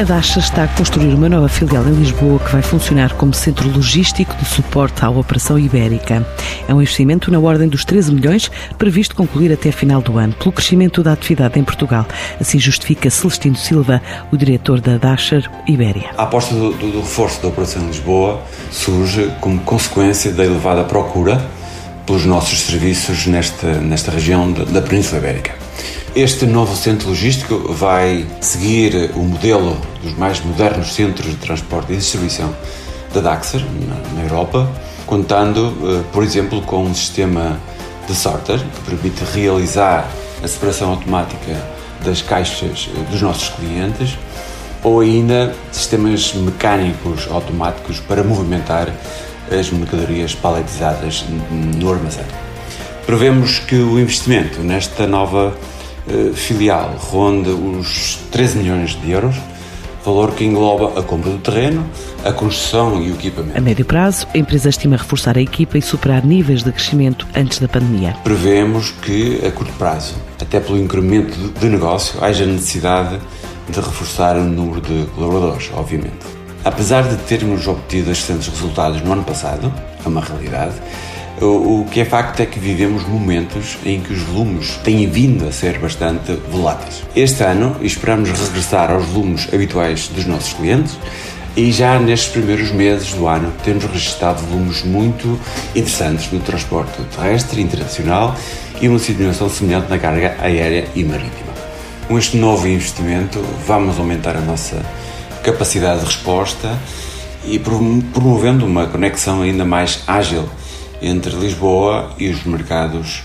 A Dasha está a construir uma nova filial em Lisboa que vai funcionar como centro logístico de suporte à operação ibérica. É um investimento na ordem dos 13 milhões, previsto concluir até final do ano, pelo crescimento da atividade em Portugal. Assim justifica Celestino Silva, o diretor da Dasher Ibéria. A aposta do, do, do reforço da operação em Lisboa surge como consequência da elevada procura pelos nossos serviços nesta, nesta região da, da Península Ibérica. Este novo centro logístico vai seguir o modelo dos mais modernos centros de transporte e distribuição da Daxer, na, Europa, contando, eh, por exemplo, com um sistema de sorter que permite realizar a separação automática das caixas eh, dos nossos clientes ou ainda sistemas mecânicos automáticos para movimentar as mercadorias paletizadas no armazém. Prevemos que o investimento nesta nova filial ronda os 13 milhões de euros, valor que engloba a compra do terreno, a construção e o equipamento. A médio prazo, a empresa estima reforçar a equipa e superar níveis de crescimento antes da pandemia. Prevemos que, a curto prazo, até pelo incremento de negócio, haja necessidade de reforçar o número de colaboradores, obviamente. Apesar de termos obtido excelentes resultados no ano passado, é uma realidade, o, que é facto é que vivemos momentos em que os volumes têm vindo a ser bastante voláteis. Este ano esperamos regressar aos volumes habituais dos nossos clientes e já nestes primeiros meses do ano temos registrado volumes muito interessantes no transporte terrestre internacional e uma situação semelhante na carga aérea e marítima. Com este novo investimento vamos aumentar a nossa capacidade de resposta e promovendo uma conexão ainda mais ágil entre Lisboa e os mercados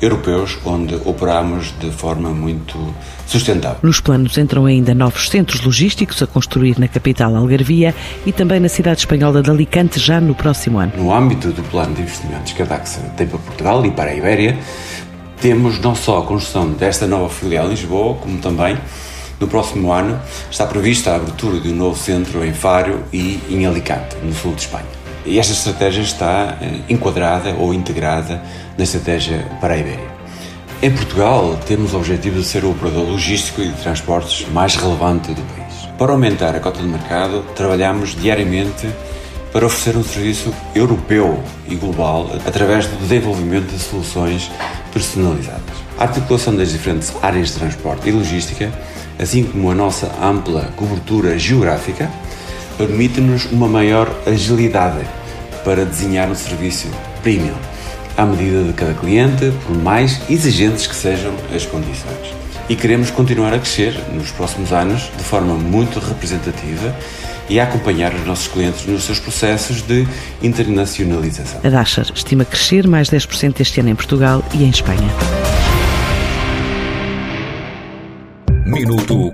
europeus, onde operamos de forma muito sustentável. Nos planos entram ainda novos centros logísticos a construir na capital Algarvia e também na cidade espanhola de Alicante já no próximo ano. No âmbito do plano de investimentos que a DAX tem para Portugal e para a Ibéria, temos não só a construção desta nova filial em Lisboa, como também no próximo ano está prevista a abertura de um novo centro em Faro e em Alicante, no sul de Espanha. E esta estratégia está eh, enquadrada ou integrada na estratégia para a Ibéria. Em Portugal, temos o objetivo de ser o operador logístico e de transportes mais relevante do país. Para aumentar a cota de mercado, trabalhamos diariamente para oferecer um serviço europeu e global através do desenvolvimento de soluções personalizadas. A articulação das diferentes áreas de transporte e logística, assim como a nossa ampla cobertura geográfica, permite-nos uma maior agilidade para desenhar um serviço premium, à medida de cada cliente, por mais exigentes que sejam as condições. E queremos continuar a crescer nos próximos anos de forma muito representativa e a acompanhar os nossos clientes nos seus processos de internacionalização. A Dasher estima crescer mais 10% este ano em Portugal e em Espanha. Minuto